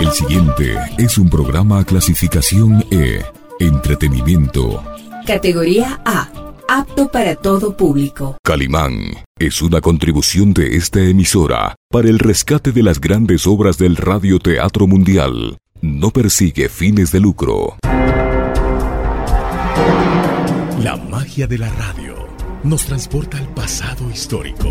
El siguiente es un programa clasificación E, entretenimiento. Categoría A, apto para todo público. Calimán es una contribución de esta emisora para el rescate de las grandes obras del radioteatro mundial. No persigue fines de lucro. La magia de la radio nos transporta al pasado histórico,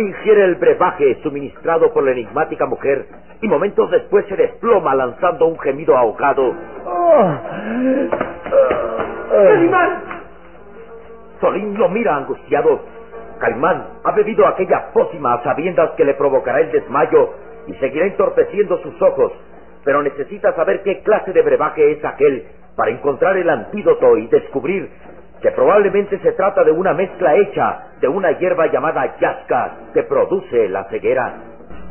Ingiere el brebaje suministrado por la enigmática mujer y momentos después se desploma lanzando un gemido ahogado. ¡Calimán! Solín lo mira angustiado. Calimán ha bebido aquella pócima a sabiendas que le provocará el desmayo y seguirá entorpeciendo sus ojos, pero necesita saber qué clase de brebaje es aquel para encontrar el antídoto y descubrir que probablemente se trata de una mezcla hecha de una hierba llamada yasca que produce la ceguera.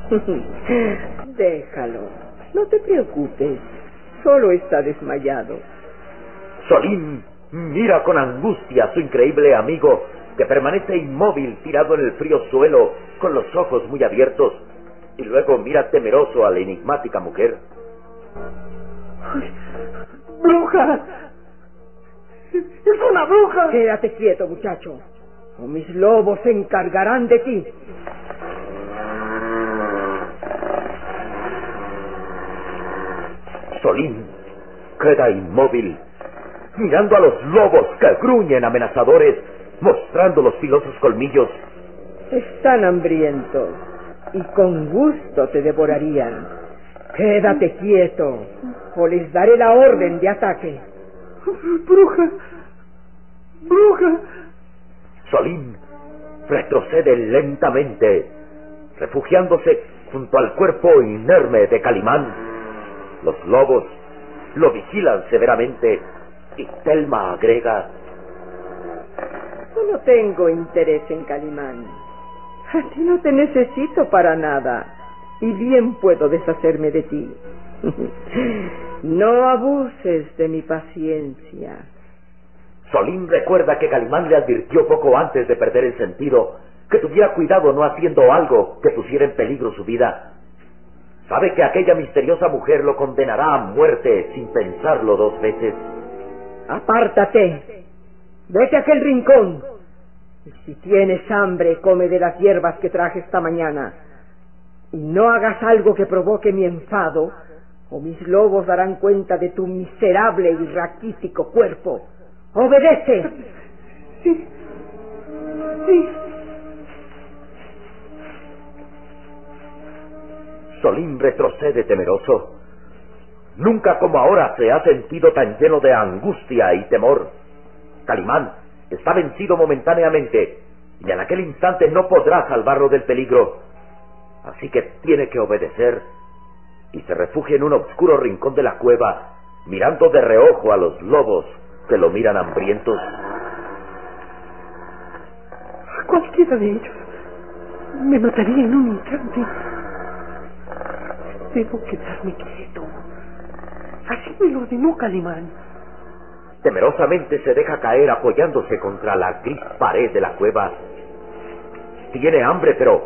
Déjalo, no te preocupes, solo está desmayado. Solín mira con angustia a su increíble amigo que permanece inmóvil tirado en el frío suelo con los ojos muy abiertos y luego mira temeroso a la enigmática mujer. ¡Bruja! ¡Es una bruja! Quédate quieto, muchacho. O mis lobos se encargarán de ti. Solín queda inmóvil, mirando a los lobos que gruñen amenazadores, mostrando los filosos colmillos. Están hambrientos y con gusto te devorarían. Quédate quieto o les daré la orden de ataque. Bruja. Bruja. Solín retrocede lentamente, refugiándose junto al cuerpo inerme de Calimán. Los lobos lo vigilan severamente y Telma agrega... Yo no tengo interés en Calimán. A ti no te necesito para nada y bien puedo deshacerme de ti. No abuses de mi paciencia. Solín recuerda que Calimán le advirtió poco antes de perder el sentido que tuviera cuidado no haciendo algo que pusiera en peligro su vida. Sabe que aquella misteriosa mujer lo condenará a muerte sin pensarlo dos veces. Apártate. Vete a aquel rincón. Y si tienes hambre, come de las hierbas que traje esta mañana. Y no hagas algo que provoque mi enfado o mis lobos darán cuenta de tu miserable y raquítico cuerpo. ¡Obedece! Sí. Sí. Solín retrocede temeroso. Nunca como ahora se ha sentido tan lleno de angustia y temor. Calimán está vencido momentáneamente y en aquel instante no podrá salvarlo del peligro. Así que tiene que obedecer y se refugia en un oscuro rincón de la cueva, mirando de reojo a los lobos que lo miran hambrientos. Cualquiera de ellos me mataría en un instante. Debo quedarme quieto. Así me lo ordenó Calimán. Temerosamente se deja caer apoyándose contra la gris pared de la cueva. Tiene hambre, pero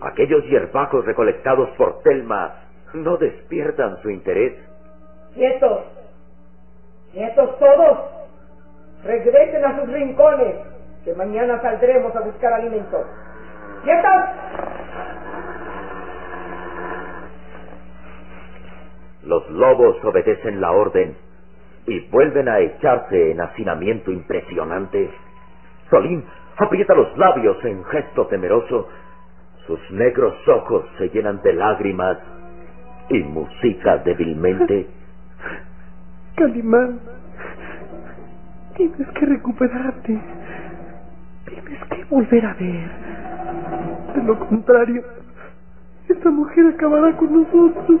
aquellos hierbajos recolectados por Telma no despiertan su interés. ¡Quietos! ¡Quietos todos! Regresen a sus rincones, que mañana saldremos a buscar alimento. ¡Quietos! Los lobos obedecen la orden y vuelven a echarse en hacinamiento impresionante. Solín aprieta los labios en gesto temeroso. Sus negros ojos se llenan de lágrimas y musita débilmente. Calimán, tienes que recuperarte. Tienes que volver a ver. De lo contrario, esta mujer acabará con nosotros.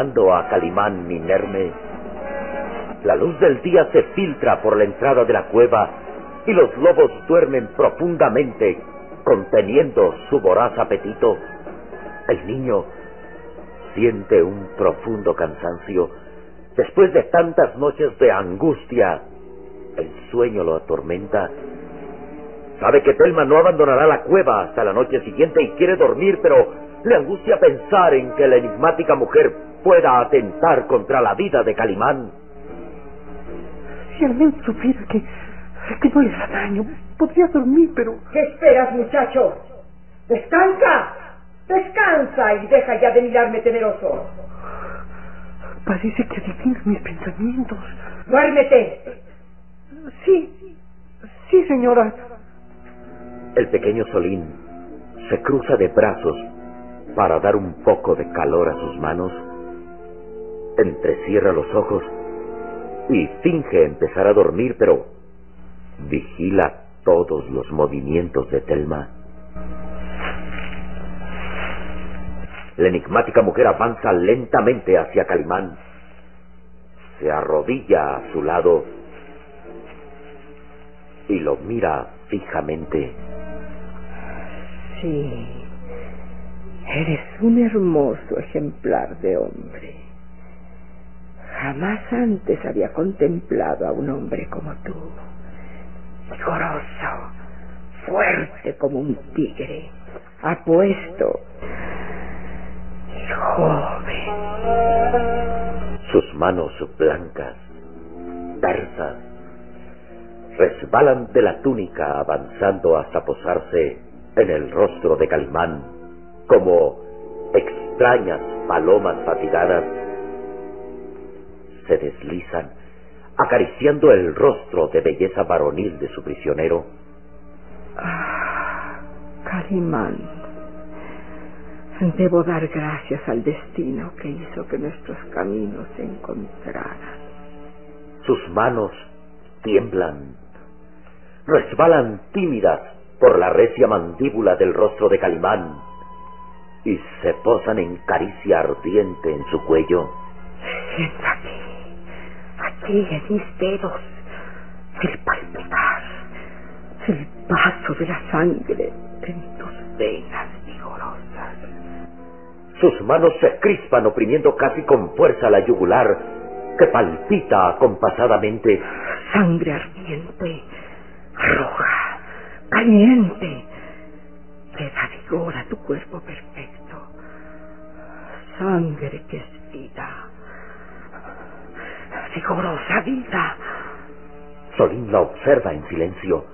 mirando a Calimán inerme. La luz del día se filtra por la entrada de la cueva y los lobos duermen profundamente, conteniendo su voraz apetito. El niño siente un profundo cansancio. Después de tantas noches de angustia, el sueño lo atormenta. Sabe que Telma no abandonará la cueva hasta la noche siguiente y quiere dormir, pero le angustia pensar en que la enigmática mujer pueda atentar contra la vida de Calimán. Si al menos supiera que, que no le hará daño, podría dormir, pero... ¿Qué esperas, muchacho? ¡Descansa! ¡Descansa y deja ya de mirarme temeroso! Parece que adivinas mis pensamientos. ¡Duérmete! Sí, sí, señora. El pequeño Solín se cruza de brazos para dar un poco de calor a sus manos, entrecierra los ojos y finge empezar a dormir, pero vigila todos los movimientos de Telma. La enigmática mujer avanza lentamente hacia Calimán. Se arrodilla a su lado y lo mira fijamente. Sí, eres un hermoso ejemplar de hombre. Jamás antes había contemplado a un hombre como tú. Vigoroso, fuerte como un tigre, apuesto y joven. Sus manos blancas, tersas, resbalan de la túnica avanzando hasta posarse en el rostro de Calimán como extrañas palomas fatigadas. Se deslizan, acariciando el rostro de belleza varonil de su prisionero. Ah, Calimán, Debo dar gracias al destino que hizo que nuestros caminos se encontraran. Sus manos tiemblan, resbalan tímidas por la recia mandíbula del rostro de Calimán y se posan en caricia ardiente en su cuello. Mis dedos, el palpitar, el paso de la sangre en tus venas vigorosas. Sus manos se crispan oprimiendo casi con fuerza la yugular que palpita acompasadamente. Sangre ardiente, roja, caliente, que da vigor a tu cuerpo perfecto. Sangre que es vida, vigorosa vida. Solín la observa en silencio.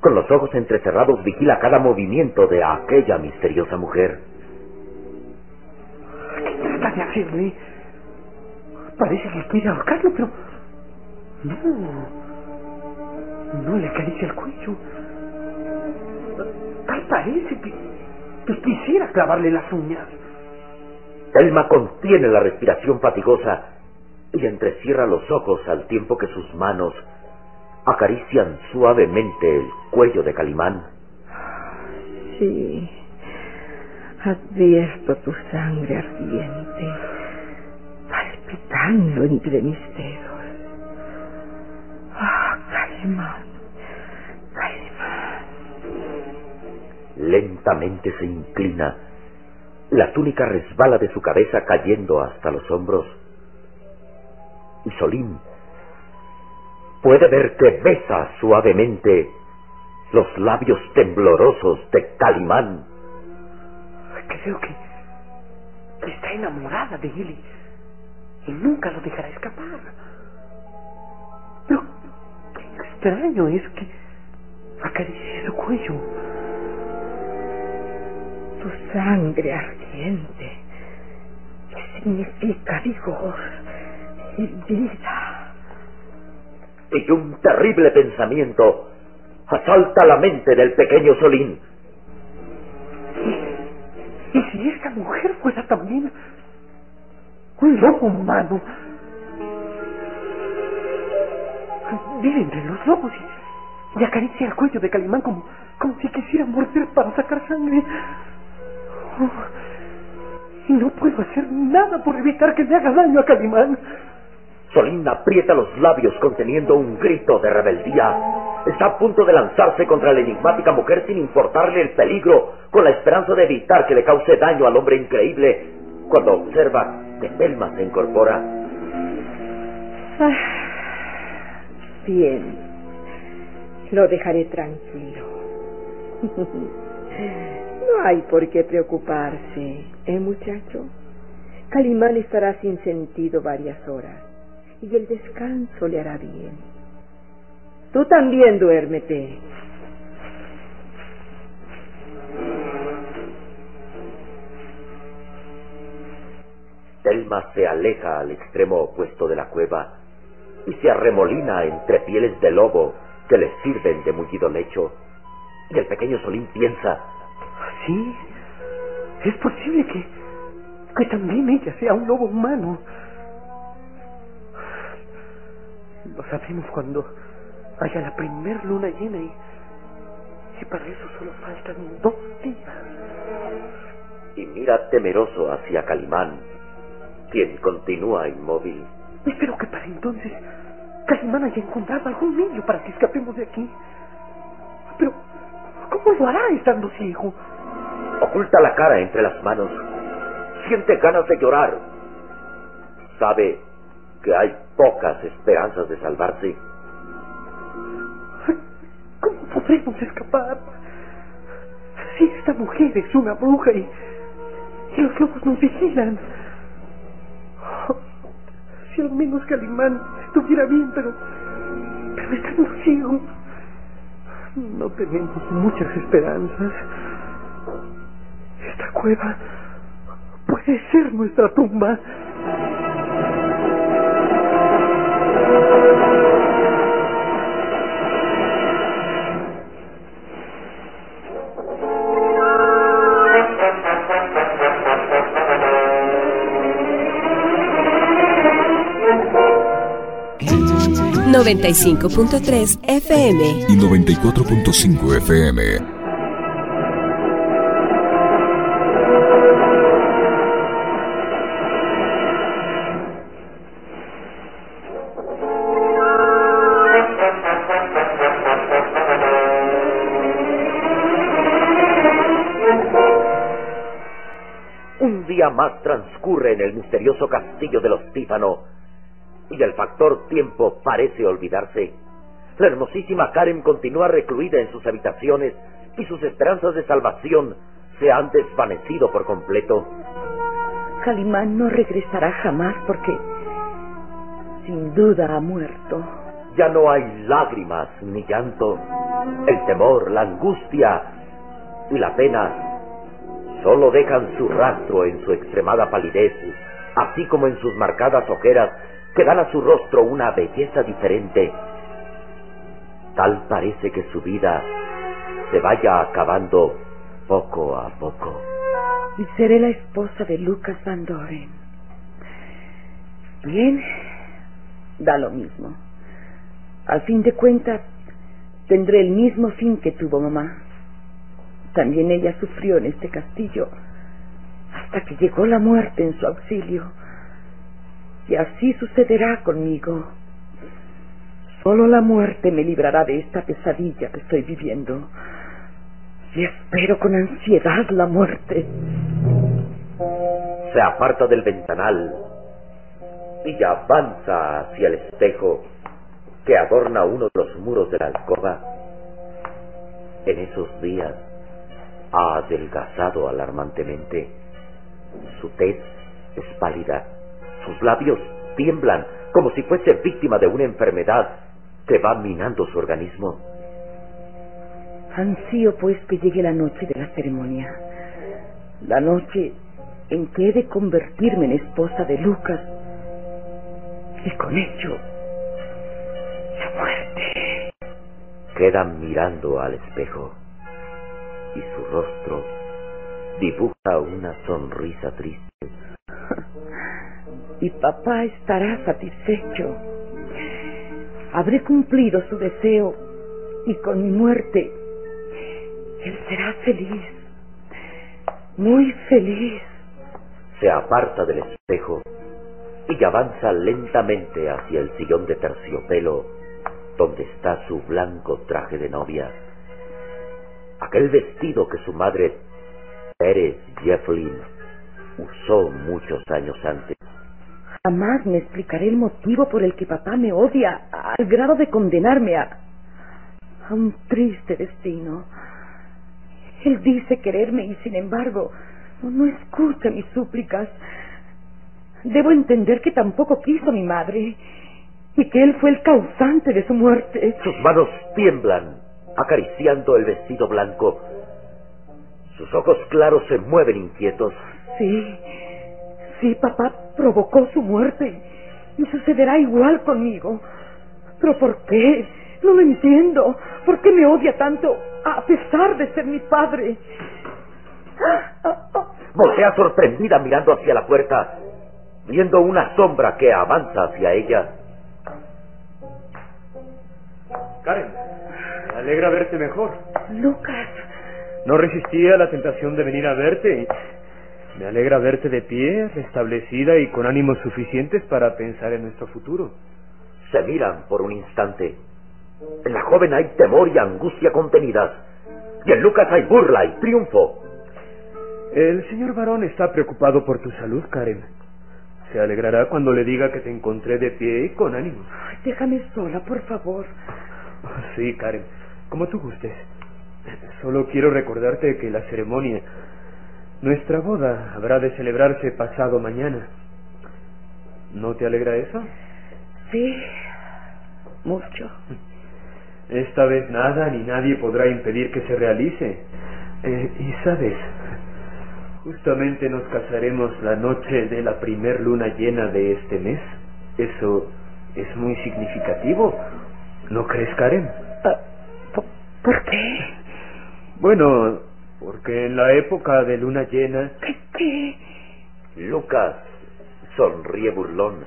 Con los ojos entrecerrados vigila cada movimiento de aquella misteriosa mujer. ¿Qué trata de hacerle? Parece que quiere ahorcarlo, pero... No. No le acaricia el cuello. Tal parece que, que quisiera clavarle las uñas. Elma contiene la respiración fatigosa y entrecierra los ojos al tiempo que sus manos acarician suavemente el cuello de Calimán. Sí, advierto tu sangre ardiente, palpitando entre mis dedos. Ah, Calimán, Calimán. Lentamente se inclina. La túnica resbala de su cabeza cayendo hasta los hombros. Y Solín puede ver que besa suavemente los labios temblorosos de Calimán. Creo que, está enamorada de él y, nunca lo dejará escapar. Pero qué extraño es que acaricie su cuello. Tu sangre ardiente, que significa vigor vida. Y un terrible pensamiento asalta la mente del pequeño Solín. ¿Y si esta mujer fuera también un lobo humano? Vive entre los lobos y, y acaricia el cuello de Calimán como, como si quisiera morder para sacar sangre. Oh, y no puedo hacer nada por evitar que le haga daño a Calimán. Solín aprieta los labios conteniendo un grito de rebeldía. Está a punto de lanzarse contra la enigmática mujer sin importarle el peligro, con la esperanza de evitar que le cause daño al hombre increíble, cuando observa que Telma se incorpora. Ah, bien, lo dejaré tranquilo. No hay por qué preocuparse, ¿eh, muchacho? Calimán estará sin sentido varias horas y el descanso le hará bien. Tú también duérmete. Telma se aleja al extremo opuesto de la cueva y se arremolina entre pieles de lobo que le sirven de mullido lecho. Y el pequeño Solín piensa, Sí, es posible que, que también ella sea un lobo humano. Lo sabremos cuando haya la primer luna llena y, y para eso solo faltan dos días. y mira temeroso hacia Calimán, quien continúa inmóvil. Espero que para entonces Calimán haya encontrado algún medio para que escapemos de aquí. Pero, ¿cómo lo hará estando ciego? Oculta la cara entre las manos. Siente ganas de llorar. Sabe que hay pocas esperanzas de salvarse. ¿Cómo podremos escapar? Si esta mujer es una bruja y, y los lobos nos vigilan. Si al menos Calimán estuviera bien, pero, pero estando ciego, no tenemos muchas esperanzas. Esta cueva puede ser nuestra tumba. Noventa y cinco punto tres FM y noventa y cuatro punto cinco FM. Más transcurre en el misterioso castillo de los Tífano y el factor tiempo parece olvidarse. La hermosísima Karen continúa recluida en sus habitaciones y sus esperanzas de salvación se han desvanecido por completo. Calimán no regresará jamás porque sin duda ha muerto. Ya no hay lágrimas ni llanto. El temor, la angustia y la pena solo dejan su rastro en su extremada palidez, así como en sus marcadas ojeras que dan a su rostro una belleza diferente. Tal parece que su vida se vaya acabando poco a poco. Y seré la esposa de Lucas Van Doren. Bien, da lo mismo. Al fin de cuentas, tendré el mismo fin que tuvo mamá. También ella sufrió en este castillo hasta que llegó la muerte en su auxilio. Y así sucederá conmigo. Solo la muerte me librará de esta pesadilla que estoy viviendo. Y espero con ansiedad la muerte. Se aparta del ventanal y avanza hacia el espejo que adorna uno de los muros de la alcoba. En esos días ha adelgazado alarmantemente. Su tez es pálida, sus labios tiemblan como si fuese víctima de una enfermedad que va minando su organismo. Ansío pues que llegue la noche de la ceremonia, la noche en que he de convertirme en esposa de Lucas y con ello la muerte. Quedan mirando al espejo y su rostro dibuja una sonrisa triste. Y papá estará satisfecho. Habré cumplido su deseo y con mi muerte él será feliz, muy feliz. Se aparta del espejo y avanza lentamente hacia el sillón de terciopelo donde está su blanco traje de novia aquel vestido que su madre Pérez Jefflin usó muchos años antes. Jamás me explicaré el motivo por el que papá me odia al grado de condenarme a, a un triste destino. Él dice quererme y sin embargo no escucha mis súplicas. Debo entender que tampoco quiso mi madre y que él fue el causante de su muerte. Sus manos tiemblan acariciando el vestido blanco. Sus ojos claros se mueven inquietos. Sí, sí, papá provocó su muerte y sucederá igual conmigo. Pero ¿por qué? No lo entiendo. ¿Por qué me odia tanto a pesar de ser mi padre? Voltea sorprendida mirando hacia la puerta, viendo una sombra que avanza hacia ella. Karen, alegra verte mejor. Lucas. No resistía a la tentación de venir a verte me alegra verte de pie, restablecida y con ánimos suficientes para pensar en nuestro futuro. Se miran por un instante. En la joven hay temor y angustia contenidas. Y en Lucas hay burla y triunfo. El señor varón está preocupado por tu salud, Karen. Se alegrará cuando le diga que te encontré de pie y con ánimos. déjame sola, por favor. Sí, Karen como tú gustes. Solo quiero recordarte que la ceremonia, nuestra boda, habrá de celebrarse pasado mañana. ¿No te alegra eso? Sí, mucho. Esta vez nada ni nadie podrá impedir que se realice. Eh, y sabes, justamente nos casaremos la noche de la primer luna llena de este mes. Eso es muy significativo. ¿No crees, Karen? Ah, ¿Por qué? Bueno, porque en la época de luna llena... ¿Qué? qué? Lucas sonríe burlón.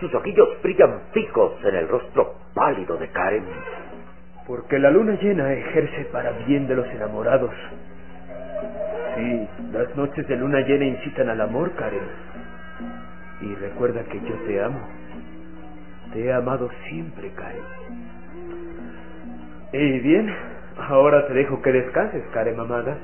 Sus ojillos brillan fijos en el rostro pálido de Karen? Porque la luna llena ejerce para bien de los enamorados. Sí, las noches de luna llena incitan al amor, Karen. Y recuerda que yo te amo. Te he amado siempre, Karen. Y bien, ahora te dejo que descanses, Karen mamada.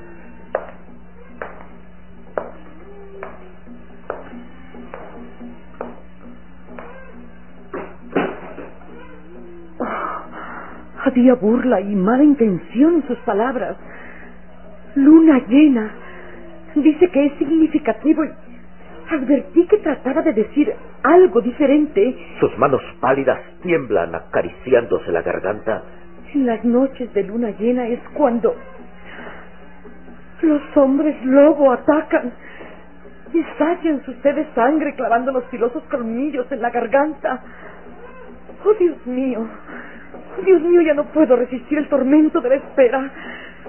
Había burla y mala intención en sus palabras. Luna llena. Dice que es significativo y advertí que trataba de decir algo diferente. Sus manos pálidas tiemblan acariciándose la garganta. En las noches de luna llena es cuando los hombres lobo atacan y sus de sangre clavando los filosos colmillos en la garganta. Oh, Dios mío. Dios mío, ya no puedo resistir el tormento de la espera.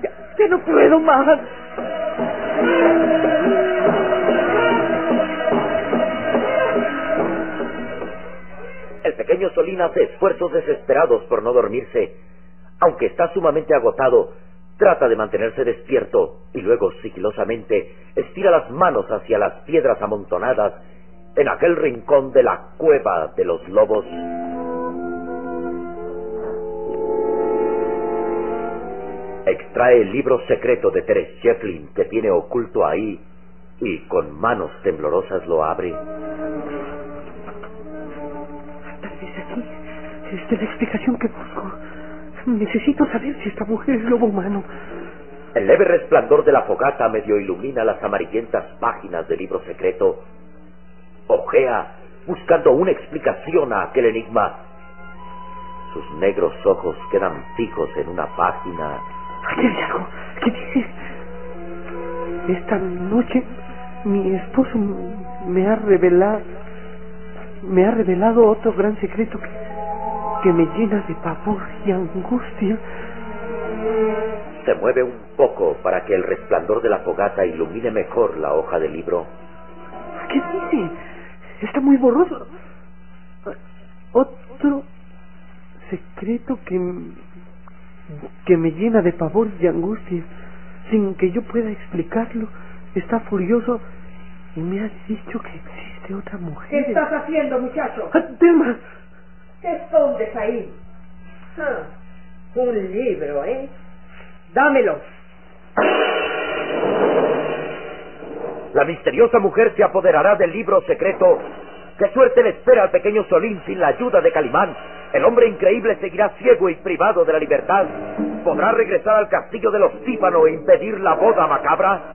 Ya, ya no puedo más. El pequeño Solín hace esfuerzos desesperados por no dormirse. Aunque está sumamente agotado, trata de mantenerse despierto y luego sigilosamente estira las manos hacia las piedras amontonadas en aquel rincón de la cueva de los lobos. Extrae el libro secreto de Teres Shefflin que tiene oculto ahí y con manos temblorosas lo abre. Tal vez aquí es la explicación que busco. Necesito saber si esta mujer es lobo humano. El leve resplandor de la fogata medio ilumina las amarillentas páginas del libro secreto. Ojea, buscando una explicación a aquel enigma. Sus negros ojos quedan fijos en una página. Aquí hay algo. ¿Qué dice? Esta noche mi esposo me ha revelado me ha revelado otro gran secreto que, que me llena de pavor y angustia. Se mueve un poco para que el resplandor de la fogata ilumine mejor la hoja del libro. ¿Qué dice? Está muy borroso. Otro secreto que que me llena de pavor y angustia, sin que yo pueda explicarlo. Está furioso y me ha dicho que existe otra mujer. ¿Qué estás haciendo, muchacho? ¡Ah, ¡Tema! ¿Qué escondes ahí? Ah, un libro, ¿eh? Dámelo. La misteriosa mujer se apoderará del libro secreto. ¿Qué suerte le espera al pequeño Solín sin la ayuda de Calimán? El hombre increíble seguirá ciego y privado de la libertad. ¿Podrá regresar al castillo de los Tífano e impedir la boda macabra?